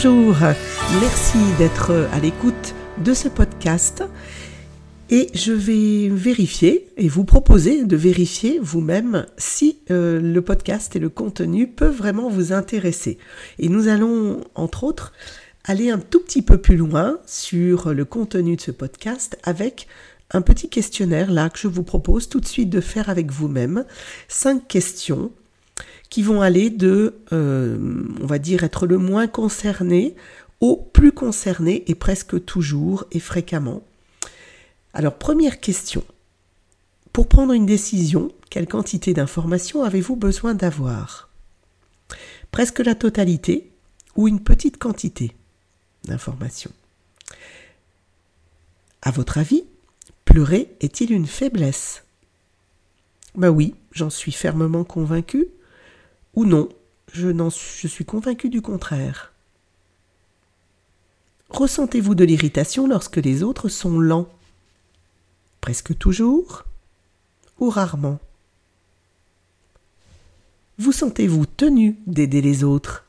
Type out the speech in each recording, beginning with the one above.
Bonjour, merci d'être à l'écoute de ce podcast et je vais vérifier et vous proposer de vérifier vous-même si euh, le podcast et le contenu peuvent vraiment vous intéresser. Et nous allons, entre autres, aller un tout petit peu plus loin sur le contenu de ce podcast avec un petit questionnaire là que je vous propose tout de suite de faire avec vous-même. Cinq questions qui vont aller de, euh, on va dire, être le moins concerné au plus concerné et presque toujours et fréquemment. Alors, première question. Pour prendre une décision, quelle quantité d'informations avez-vous besoin d'avoir? Presque la totalité ou une petite quantité d'informations? À votre avis, pleurer est-il une faiblesse? Ben oui, j'en suis fermement convaincu. Ou non, je, suis convaincu du contraire. Ressentez-vous de l'irritation lorsque les autres sont lents? Presque toujours ou rarement? Vous sentez-vous tenu d'aider les autres?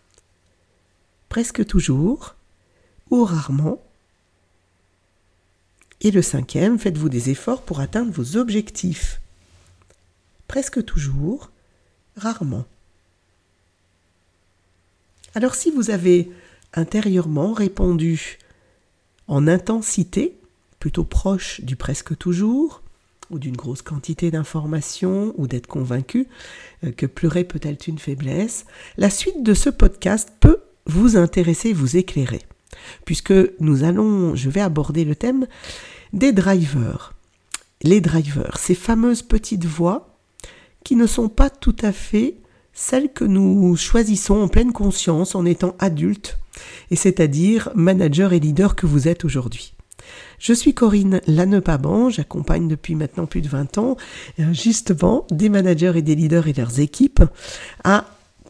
Presque toujours ou rarement? Et le cinquième, faites-vous des efforts pour atteindre vos objectifs? Presque toujours, rarement. Alors si vous avez intérieurement répondu en intensité, plutôt proche du presque toujours, ou d'une grosse quantité d'informations, ou d'être convaincu euh, que pleurer peut être une faiblesse, la suite de ce podcast peut vous intéresser, vous éclairer, puisque nous allons, je vais aborder le thème des drivers. Les drivers, ces fameuses petites voix qui ne sont pas tout à fait celles que nous choisissons en pleine conscience en étant adultes, et c'est-à-dire manager et leader que vous êtes aujourd'hui. Je suis Corinne Lannepaban, j'accompagne depuis maintenant plus de 20 ans euh, justement des managers et des leaders et leurs équipes à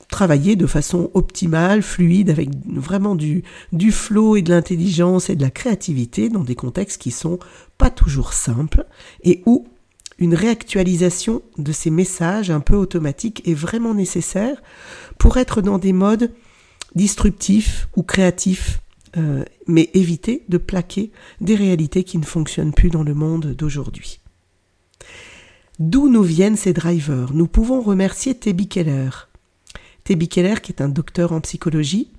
travailler de façon optimale, fluide, avec vraiment du, du flow et de l'intelligence et de la créativité dans des contextes qui sont pas toujours simples et où une réactualisation de ces messages un peu automatiques est vraiment nécessaire pour être dans des modes disruptifs ou créatifs, euh, mais éviter de plaquer des réalités qui ne fonctionnent plus dans le monde d'aujourd'hui. D'où nous viennent ces drivers? Nous pouvons remercier Tebi Keller. Tebi Keller, qui est un docteur en psychologie,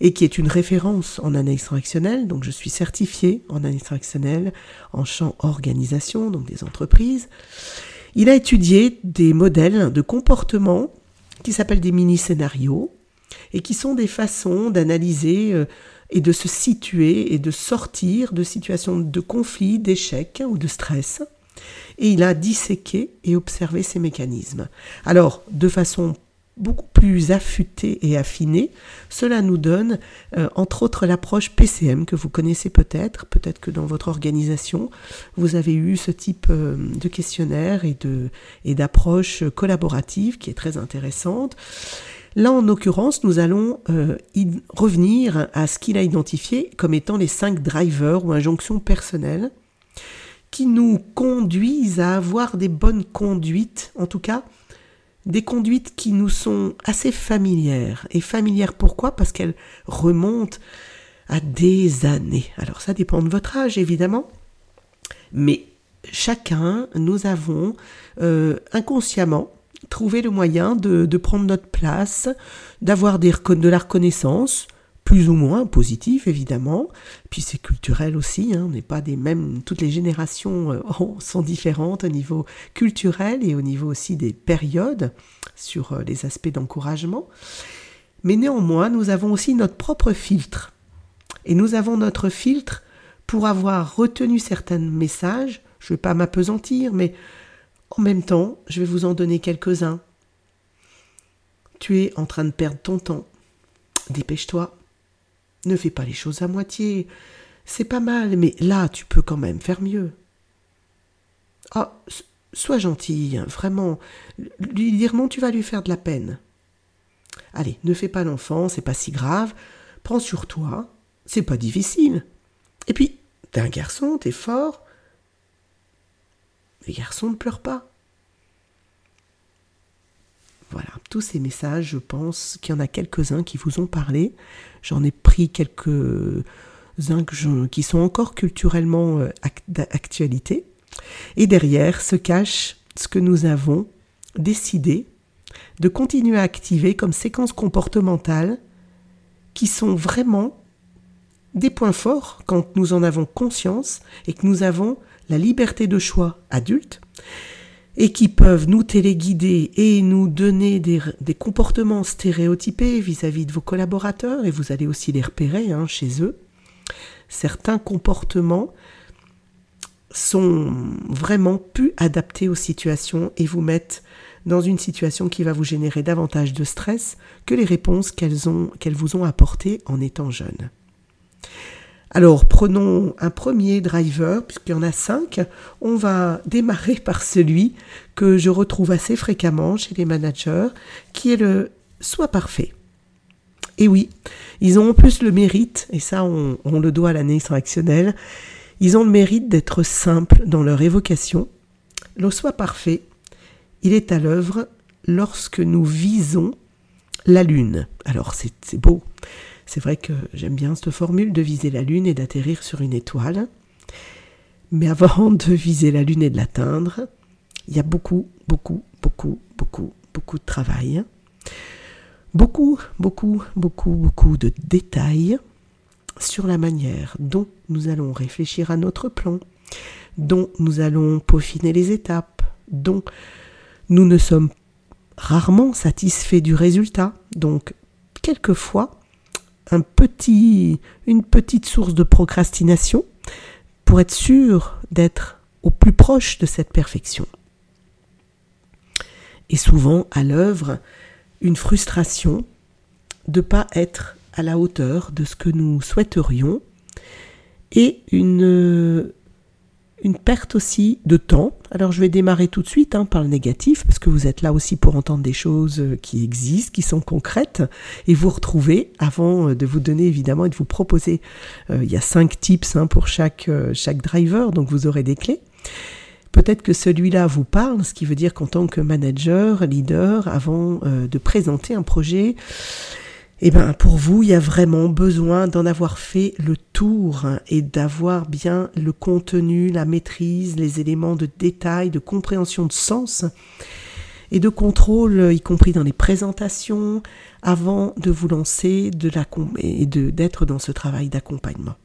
et qui est une référence en analyse transactionnelle. Donc je suis certifié en analyse transactionnelle en champ organisation, donc des entreprises. Il a étudié des modèles de comportement qui s'appellent des mini-scénarios et qui sont des façons d'analyser euh, et de se situer et de sortir de situations de conflit, d'échec ou de stress. Et il a disséqué et observé ces mécanismes. Alors, de façon beaucoup plus affûté et affiné, cela nous donne euh, entre autres l'approche PCM que vous connaissez peut-être, peut-être que dans votre organisation vous avez eu ce type euh, de questionnaire et de et d'approche collaborative qui est très intéressante. Là, en l'occurrence, nous allons euh, revenir à ce qu'il a identifié comme étant les cinq drivers ou injonctions personnelles qui nous conduisent à avoir des bonnes conduites, en tout cas des conduites qui nous sont assez familières. Et familières pourquoi? Parce qu'elles remontent à des années. Alors ça dépend de votre âge évidemment, mais chacun, nous avons euh, inconsciemment trouvé le moyen de, de prendre notre place, d'avoir de la reconnaissance, plus ou moins positif évidemment. Puis c'est culturel aussi, hein. on n'est pas des mêmes, toutes les générations euh, sont différentes au niveau culturel et au niveau aussi des périodes sur euh, les aspects d'encouragement. Mais néanmoins, nous avons aussi notre propre filtre. Et nous avons notre filtre pour avoir retenu certains messages. Je ne vais pas m'apesantir, mais en même temps, je vais vous en donner quelques-uns. Tu es en train de perdre ton temps. Dépêche-toi. Ne fais pas les choses à moitié. C'est pas mal, mais là, tu peux quand même faire mieux. Ah, sois gentil, hein, vraiment. Lui dire non, tu vas lui faire de la peine. Allez, ne fais pas l'enfant, c'est pas si grave. Prends sur toi, c'est pas difficile. Et puis, t'es un garçon, t'es fort. Les garçons ne pleurent pas. Voilà, tous ces messages, je pense qu'il y en a quelques-uns qui vous ont parlé. J'en ai pris quelques-uns qui sont encore culturellement euh, d'actualité. Et derrière se cache ce que nous avons décidé de continuer à activer comme séquences comportementales qui sont vraiment des points forts quand nous en avons conscience et que nous avons la liberté de choix adulte et qui peuvent nous téléguider et nous donner des, comportements stéréotypés vis-à-vis de vos collaborateurs, et vous allez aussi les repérer hein, chez eux. Certains comportements sont vraiment plus adaptés aux situations et vous mettent dans une situation qui va vous générer davantage de stress que les réponses qu'elles vous ont apportées en étant jeune. Alors prenons un premier driver, puisqu'il y en a cinq. On va démarrer par celui que je retrouve assez fréquemment chez les managers, qui est le soit parfait. Et oui, ils ont en plus le mérite, et ça on, le doit à l'année réactionnelle, ils ont le mérite d'être simples dans leur évocation. Le soit parfait, il est à l'œuvre lorsque nous visons la Lune. Alors c'est beau, c'est vrai que j'aime bien cette formule de viser la Lune et d'atterrir sur une étoile. Mais avant de viser la Lune et de l'atteindre, il y a beaucoup, beaucoup, beaucoup, beaucoup, beaucoup de travail. Beaucoup, beaucoup, beaucoup, beaucoup de détails sur la manière dont nous allons réfléchir à notre plan, dont nous allons peaufiner les étapes, dont nous ne sommes rarement satisfaits du résultat. Donc, quelquefois, un petit, une petite source de procrastination pour être sûr d'être au plus proche de cette perfection. Et souvent à l'œuvre, une frustration de ne pas être à la hauteur de ce que nous souhaiterions et une une perte aussi de temps. Alors je vais démarrer tout de suite hein, par le négatif, parce que vous êtes là aussi pour entendre des choses euh, qui existent, qui sont concrètes, et vous retrouver, avant euh, de vous donner évidemment et de vous proposer, euh, il y a cinq tips hein, pour chaque, chaque driver, donc vous aurez des clés. Peut-être que celui-là vous parle, ce qui veut dire qu'en tant que manager, leader, avant de présenter un projet, eh ben, pour vous, il y a vraiment besoin d'en avoir fait le tour et d'avoir bien le contenu, la maîtrise, les éléments de détail, de compréhension de sens et de contrôle, y compris dans les présentations, avant de vous lancer de la, et d'être dans ce travail d'accompagnement.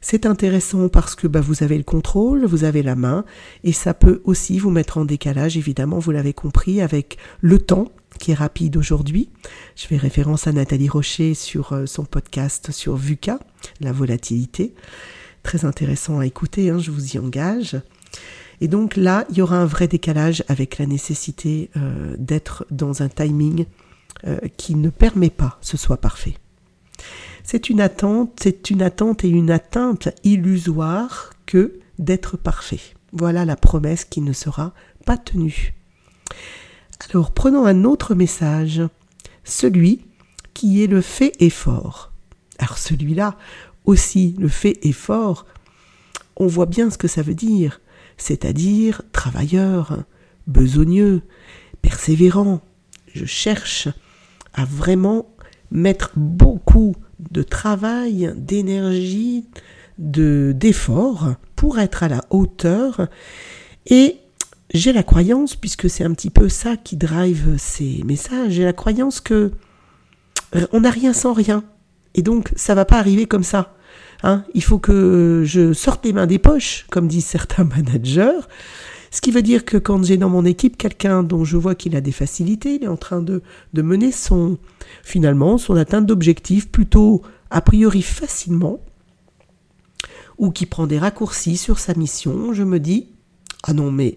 C'est intéressant parce que bah, vous avez le contrôle, vous avez la main, et ça peut aussi vous mettre en décalage, évidemment, vous l'avez compris, avec le temps qui est rapide aujourd'hui. Je fais référence à Nathalie Rocher sur euh, son podcast sur VUCA, la volatilité. Très intéressant à écouter, hein, je vous y engage. Et donc là, il y aura un vrai décalage avec la nécessité euh, d'être dans un timing euh, qui ne permet pas ce soit parfait. C'est une attente, c'est une attente et une atteinte illusoire que d'être parfait. Voilà la promesse qui ne sera pas tenue. Alors prenons un autre message, celui qui est le fait effort. Alors celui-là aussi, le fait effort, on voit bien ce que ça veut dire, c'est-à-dire travailleur, besogneux, persévérant. Je cherche à vraiment mettre beaucoup de travail, d'énergie, de d'effort pour être à la hauteur et j'ai la croyance, puisque c'est un petit peu ça qui drive ces messages, j'ai la croyance que euh, on n'a rien sans rien. Et donc, ça va pas arriver comme ça. Hein. Il faut que je sorte les mains des poches, comme disent certains managers. Ce qui veut dire que quand j'ai dans mon équipe quelqu'un dont je vois qu'il a des facilités, il est en train de, de mener son, finalement, son atteinte d'objectifs plutôt a priori facilement, ou qui prend des raccourcis sur sa mission, je me dis, ah non, mais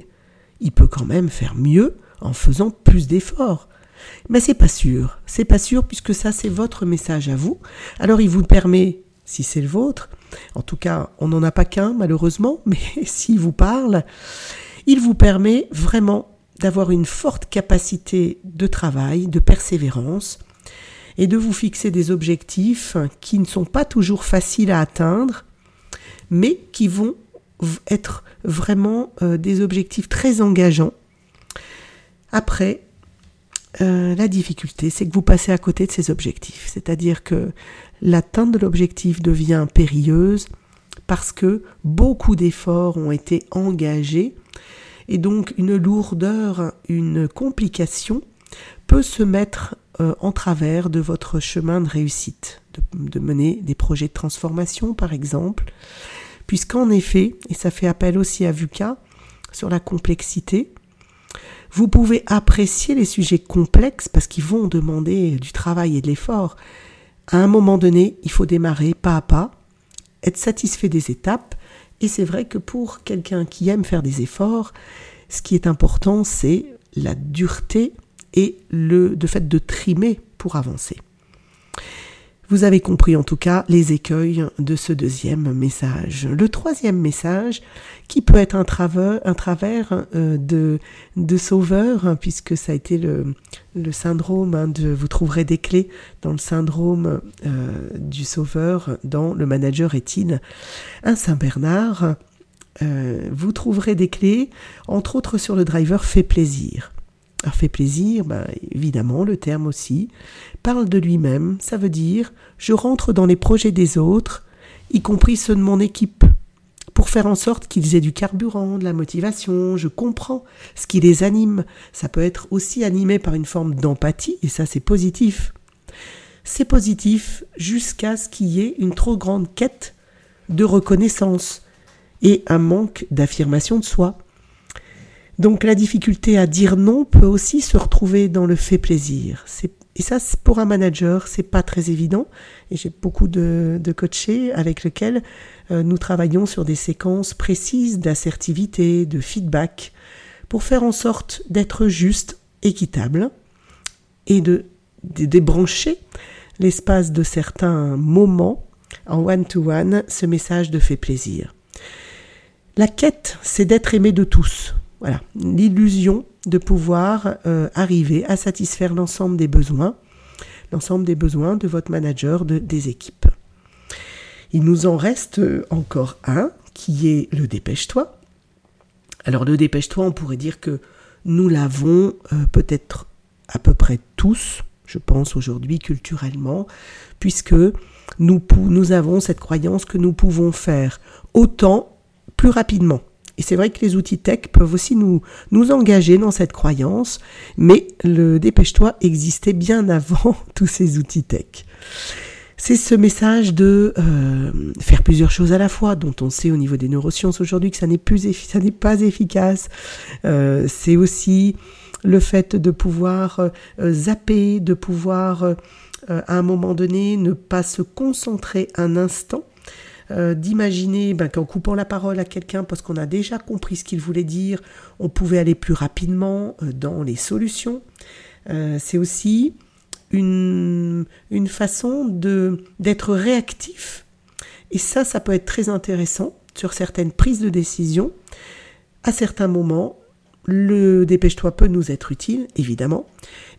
il peut quand même faire mieux en faisant plus d'efforts. Mais c'est pas sûr, c'est pas sûr puisque ça c'est votre message à vous. Alors il vous permet, si c'est le vôtre, en tout cas on n'en a pas qu'un malheureusement, mais s'il vous parle, il vous permet vraiment d'avoir une forte capacité de travail, de persévérance, et de vous fixer des objectifs qui ne sont pas toujours faciles à atteindre, mais qui vont être vraiment euh, des objectifs très engageants. Après, euh, la difficulté, c'est que vous passez à côté de ces objectifs. C'est-à-dire que l'atteinte de l'objectif devient périlleuse parce que beaucoup d'efforts ont été engagés et donc une lourdeur, une complication peut se mettre euh, en travers de votre chemin de réussite, de, de, mener des projets de transformation par exemple, puisqu'en effet, et ça fait appel aussi à VUCA sur la complexité, vous pouvez apprécier les sujets complexes parce qu'ils vont demander du travail et de l'effort. À un moment donné, il faut démarrer pas à pas, être satisfait des étapes, et c'est vrai que pour quelqu'un qui aime faire des efforts, ce qui est important, c'est la dureté et le fait de trimer pour avancer. Vous avez compris en tout cas les écueils de ce deuxième message. Le troisième message, qui peut être un travers, euh, de, sauveur, hein, puisque ça a été le, syndrome hein, de, vous trouverez des clés dans le syndrome euh, du sauveur, dans le manager est-il? Un Saint-Bernard. Euh, vous trouverez des clés, entre autres sur le driver fait plaisir. Alors fait plaisir, ben, évidemment, le terme aussi, parle de lui-même, ça veut dire je rentre dans les projets des autres, y compris ceux de mon équipe, pour faire en sorte qu'ils aient du carburant, de la motivation, je comprends ce qui les anime. Ça peut être aussi animé par une forme d'empathie, et ça c'est positif. C'est positif jusqu'à ce qu'il y ait une trop grande quête de reconnaissance et un manque d'affirmation de soi. Donc la difficulté à dire non peut aussi se retrouver dans le fait plaisir. Et ça, pour un manager, c'est pas très évident. Et j'ai beaucoup de, coachés avec lesquels euh, nous travaillons sur des séquences précises d'assertivité, de feedback, pour faire en sorte d'être juste, équitable, et de, débrancher l'espace de certains moments en one-to-one ce message de fait plaisir. La quête, c'est d'être aimé de tous. Voilà, l'illusion de pouvoir euh, arriver à satisfaire l'ensemble des besoins, l'ensemble des besoins de votre manager, de, des équipes. Il nous en reste encore un, qui est le dépêche-toi. Alors le dépêche-toi, on pourrait dire que nous l'avons euh, peut-être à peu près tous, je pense aujourd'hui culturellement, puisque nous avons cette croyance que nous pouvons faire autant plus rapidement. Et c'est vrai que les outils tech peuvent aussi nous, nous engager dans cette croyance, mais le dépêche-toi existait bien avant tous ces outils tech. C'est ce message de euh, faire plusieurs choses à la fois, dont on sait au niveau des neurosciences aujourd'hui que ça n'est plus ça n'est pas efficace. Euh, c'est aussi le fait de pouvoir euh, zapper, de pouvoir à un moment donné ne pas se concentrer un instant euh, d'imaginer ben, qu'en coupant la parole à quelqu'un parce qu'on a déjà compris ce qu'il voulait dire, on pouvait aller plus rapidement euh, dans les solutions. Euh, c'est aussi une, une façon d'être réactif. Et ça, ça peut être très intéressant sur certaines prises de décision. À certains moments, le dépêche-toi peut nous être utile, évidemment,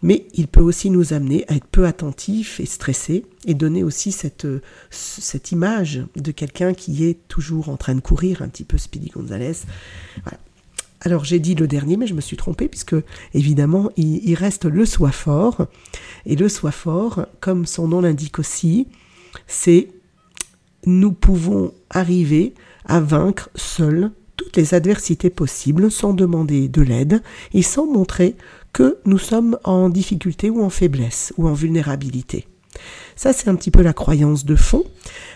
mais il peut aussi nous amener à être peu attentifs et stressés et donner aussi cette, cette image de quelqu'un qui est toujours en train de courir, un petit peu Speedy Gonzalez. Alors j'ai dit le dernier, mais je me suis trompée puisque évidemment il, il reste le soi fort. Et le soi fort, comme son nom l'indique aussi, c'est nous pouvons arriver à vaincre seuls les adversités possibles sans demander de l'aide et sans montrer que nous sommes en difficulté ou en faiblesse ou en vulnérabilité. Ça, c'est un petit peu la croyance de fond.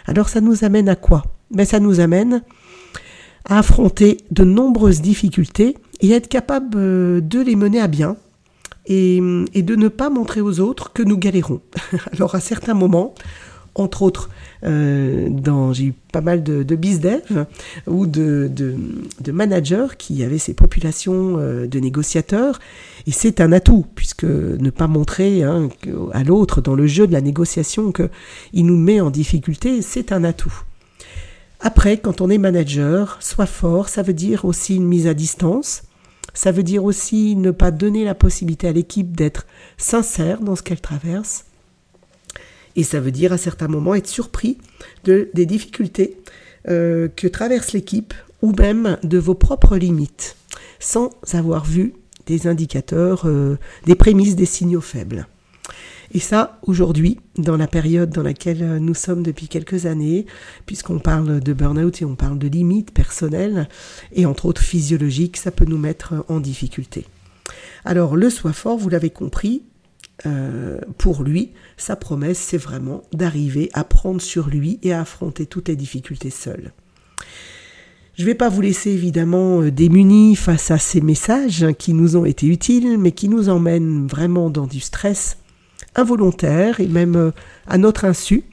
Alors, ça nous amène à quoi? Ben, Ça nous amène à affronter de nombreuses difficultés et être capable euh, de les mener à bien et de ne pas montrer aux autres que nous galérons. Alors, à certains moments, entre autres, euh, j'ai eu pas mal de, de bizdev ou de, managers qui avaient ces populations euh, de négociateurs. Et c'est un atout, puisque ne pas montrer hein, à l'autre dans le jeu de la négociation qu'il nous met en difficulté, c'est un atout. Après, quand on est manager, soit fort, ça veut dire aussi une mise à distance. Ça veut dire aussi ne pas donner la possibilité à l'équipe d'être sincère dans ce qu'elle traverse. Et ça veut dire à certains moments être surpris de, des difficultés euh, que traverse l'équipe ou même de vos propres limites, sans avoir vu des indicateurs, euh, des prémices des signaux faibles. Et ça, aujourd'hui, dans la période dans laquelle euh, nous sommes depuis quelques années, puisqu'on parle de burn-out et on parle de limites personnelles, et entre autres physiologiques, ça peut nous mettre en difficulté. Alors, le soi fort, vous l'avez compris, euh, pour lui, sa promesse, c'est vraiment d'arriver à prendre sur lui et à affronter toutes les difficultés seul. Je ne vais pas vous laisser évidemment euh, démunis face à ces messages qui nous ont été utiles, mais qui nous emmènent vraiment dans du stress involontaire et même euh, à notre insu.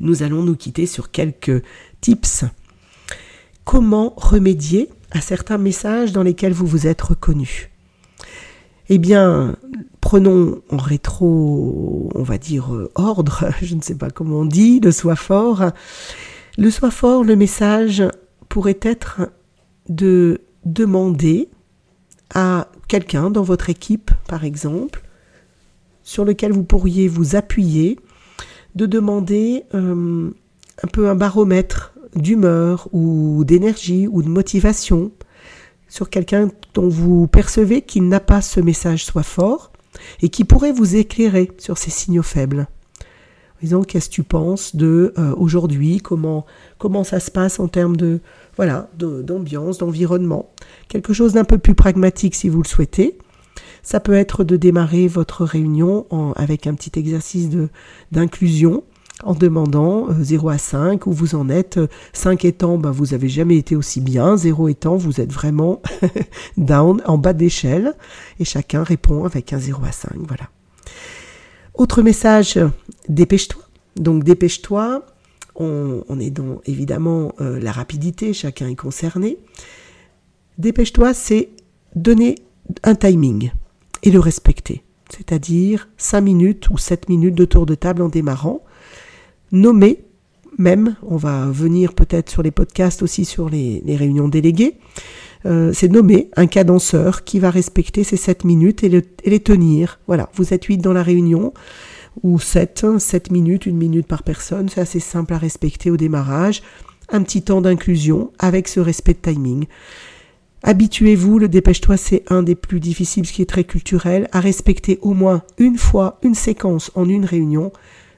Nous allons nous quitter sur quelques tips. Comment remédier à certains messages dans lesquels vous vous êtes reconnu Eh bien, prenons en rétro, on va dire, euh, ordre, je ne sais pas comment on dit, le soi fort. Le soi fort, le message pourrait être de demander à quelqu'un dans votre équipe, par exemple, sur lequel vous pourriez vous appuyer, de demander euh, un peu un baromètre d'humeur ou d'énergie ou de motivation sur quelqu'un dont vous percevez qu'il n'a pas ce message soit fort et qui pourrait vous éclairer sur ces signaux faibles. Disons, qu'est-ce que tu penses de euh, aujourd'hui, comment, comment ça se passe en termes de voilà d'ambiance, d'environnement, quelque chose d'un peu plus pragmatique si vous le souhaitez. Ça peut être de démarrer votre réunion avec un petit exercice d'inclusion en demandant 0 euh, à 5 où vous en êtes. 5 étant, ben, vous n'avez jamais été aussi bien. 0 étant, vous êtes vraiment down, en bas d'échelle. Et chacun répond avec un 0 à 5. Voilà. Autre message, dépêche-toi. Donc dépêche-toi. On, est dans évidemment euh, la rapidité, chacun est concerné. Dépêche-toi, c'est donner un timing et le respecter. C'est-à-dire 5 minutes ou 7 minutes de tour de table en démarrant. Nommer même, on va venir peut-être sur les podcasts aussi sur les, réunions déléguées, euh, c'est nommer un cadenceur qui va respecter ces 7 minutes et, les tenir. Voilà, vous êtes 8 dans la réunion, ou 7, 7 minutes, une minute par personne, c'est assez simple à respecter au démarrage. Un petit temps d'inclusion avec ce respect de timing. Habituez-vous, le dépêche-toi, c'est un des plus difficiles, ce qui est très culturel, à respecter au moins une fois une séquence en une réunion,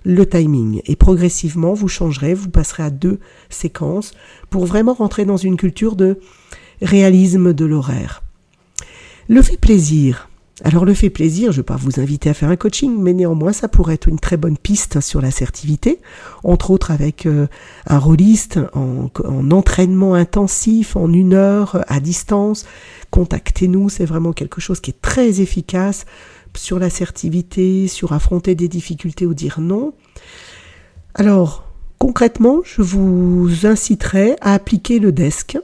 le timing. Et progressivement, vous changerez, vous passerez à deux séquences pour vraiment rentrer dans une culture de réalisme de l'horaire. Le fait plaisir. Alors le fait plaisir, je ne vais pas vous inviter à faire un coaching, mais néanmoins ça pourrait être une très bonne piste sur l'assertivité, entre autres avec euh, un rôliste en, en, entraînement intensif, en une heure, à distance. Contactez-nous, c'est vraiment quelque chose qui est très efficace sur l'assertivité, sur affronter des difficultés ou dire non. Alors concrètement, je vous inciterai à appliquer le desk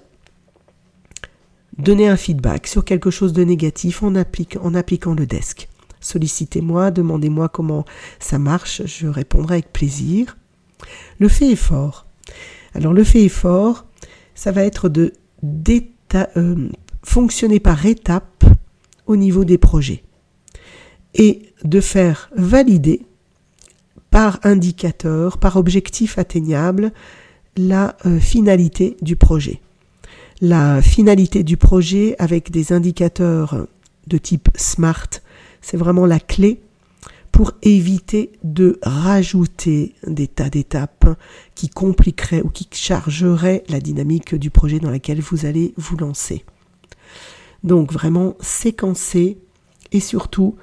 Donnez un feedback sur quelque chose de négatif en, en appliquant le desk. Sollicitez-moi, demandez-moi comment ça marche, je répondrai avec plaisir. Le fait est fort. Alors le fait est fort, ça va être de euh, fonctionner par étapes au niveau des projets et de faire valider par indicateur, par objectif atteignable, la euh, finalité du projet la finalité du projet avec des indicateurs de type SMART, c'est vraiment la clé pour éviter de rajouter des tas d'étapes qui compliqueraient ou qui chargeraient la dynamique du projet dans lequel vous allez vous lancer. Donc vraiment séquencer et surtout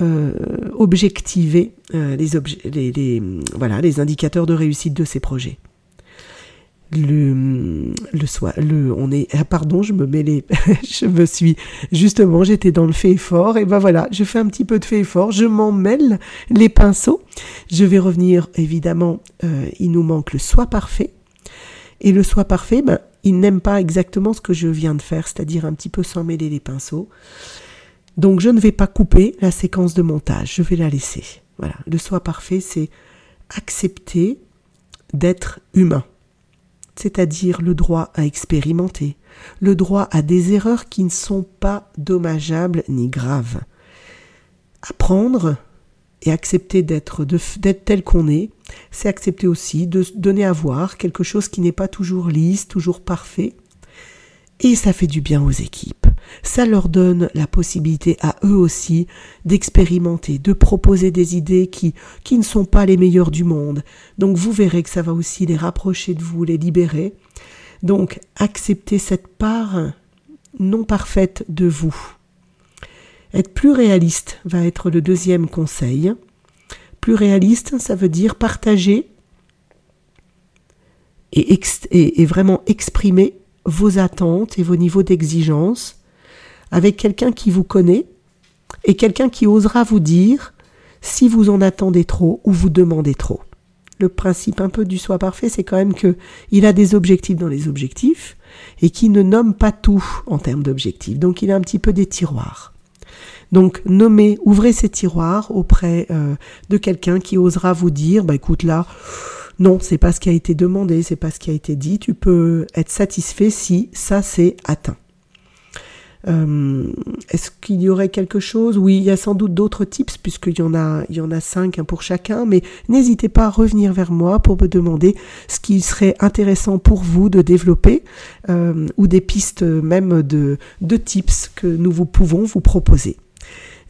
euh, objectiver euh, les, voilà, les indicateurs de réussite de ces projets. Le on est ah pardon je me les je me suis justement j'étais dans le fait fort et ben voilà je fais un petit peu de fait fort je m'en mêle les pinceaux. Je vais revenir évidemment euh, il nous manque le soi parfait. Et le soi parfait ben il n'aime pas exactement ce que je viens de faire c'est-à-dire un petit peu s'en mêler les pinceaux donc je ne vais pas couper la séquence de montage je vais la laisser voilà le soi parfait c'est accepter d'être humain c'est-à-dire le droit à expérimenter, le droit à des erreurs qui ne sont pas dommageables ni graves. Apprendre et accepter d'être tel qu'on est, c'est accepter aussi de donner à voir quelque chose qui n'est pas toujours lisse, toujours parfait. Et ça fait du bien aux équipes. ça leur donne la possibilité à eux aussi d'expérimenter, de proposer des idées qui, qui ne sont pas les meilleures du monde. Donc vous verrez que ça va aussi les rapprocher de vous, les libérer. Donc acceptez cette part non parfaite de vous. Être plus réaliste va être le deuxième conseil. Plus réaliste, ça veut dire partager et, et, vraiment exprimer vos attentes et vos niveaux d'exigence avec quelqu'un qui vous connaît et quelqu'un qui osera vous dire si vous en attendez trop ou vous demandez trop. Le principe un peu du soi parfait, c'est quand même que il a des objectifs dans les objectifs et qui ne nomme pas tout en termes d'objectifs. Donc il a un petit peu des tiroirs. Donc nommez, ouvrez ces tiroirs auprès euh, de quelqu'un qui osera vous dire, bah écoute là, non, c'est pas ce qui a été demandé, c'est pas ce qui a été dit. Tu peux être satisfait si ça c'est atteint. Euh, est-ce qu'il y aurait quelque chose? Oui, il y a sans doute d'autres tips puisqu'il y en a, il y en a cinq pour chacun. Mais n'hésitez pas à revenir vers moi pour me demander ce qui serait intéressant pour vous de développer euh, ou des pistes même de, de tips que nous vous pouvons vous proposer.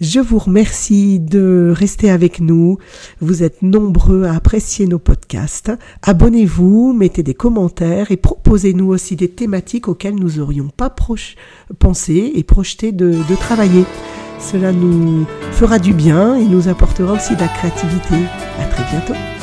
Je vous remercie de rester avec nous. Vous êtes nombreux à apprécier nos podcasts. Abonnez-vous, mettez des commentaires et proposez-nous aussi des thématiques auxquelles nous n'aurions pas pensé et projeté de, de travailler. Cela nous fera du bien et nous apportera aussi de la créativité. À très bientôt.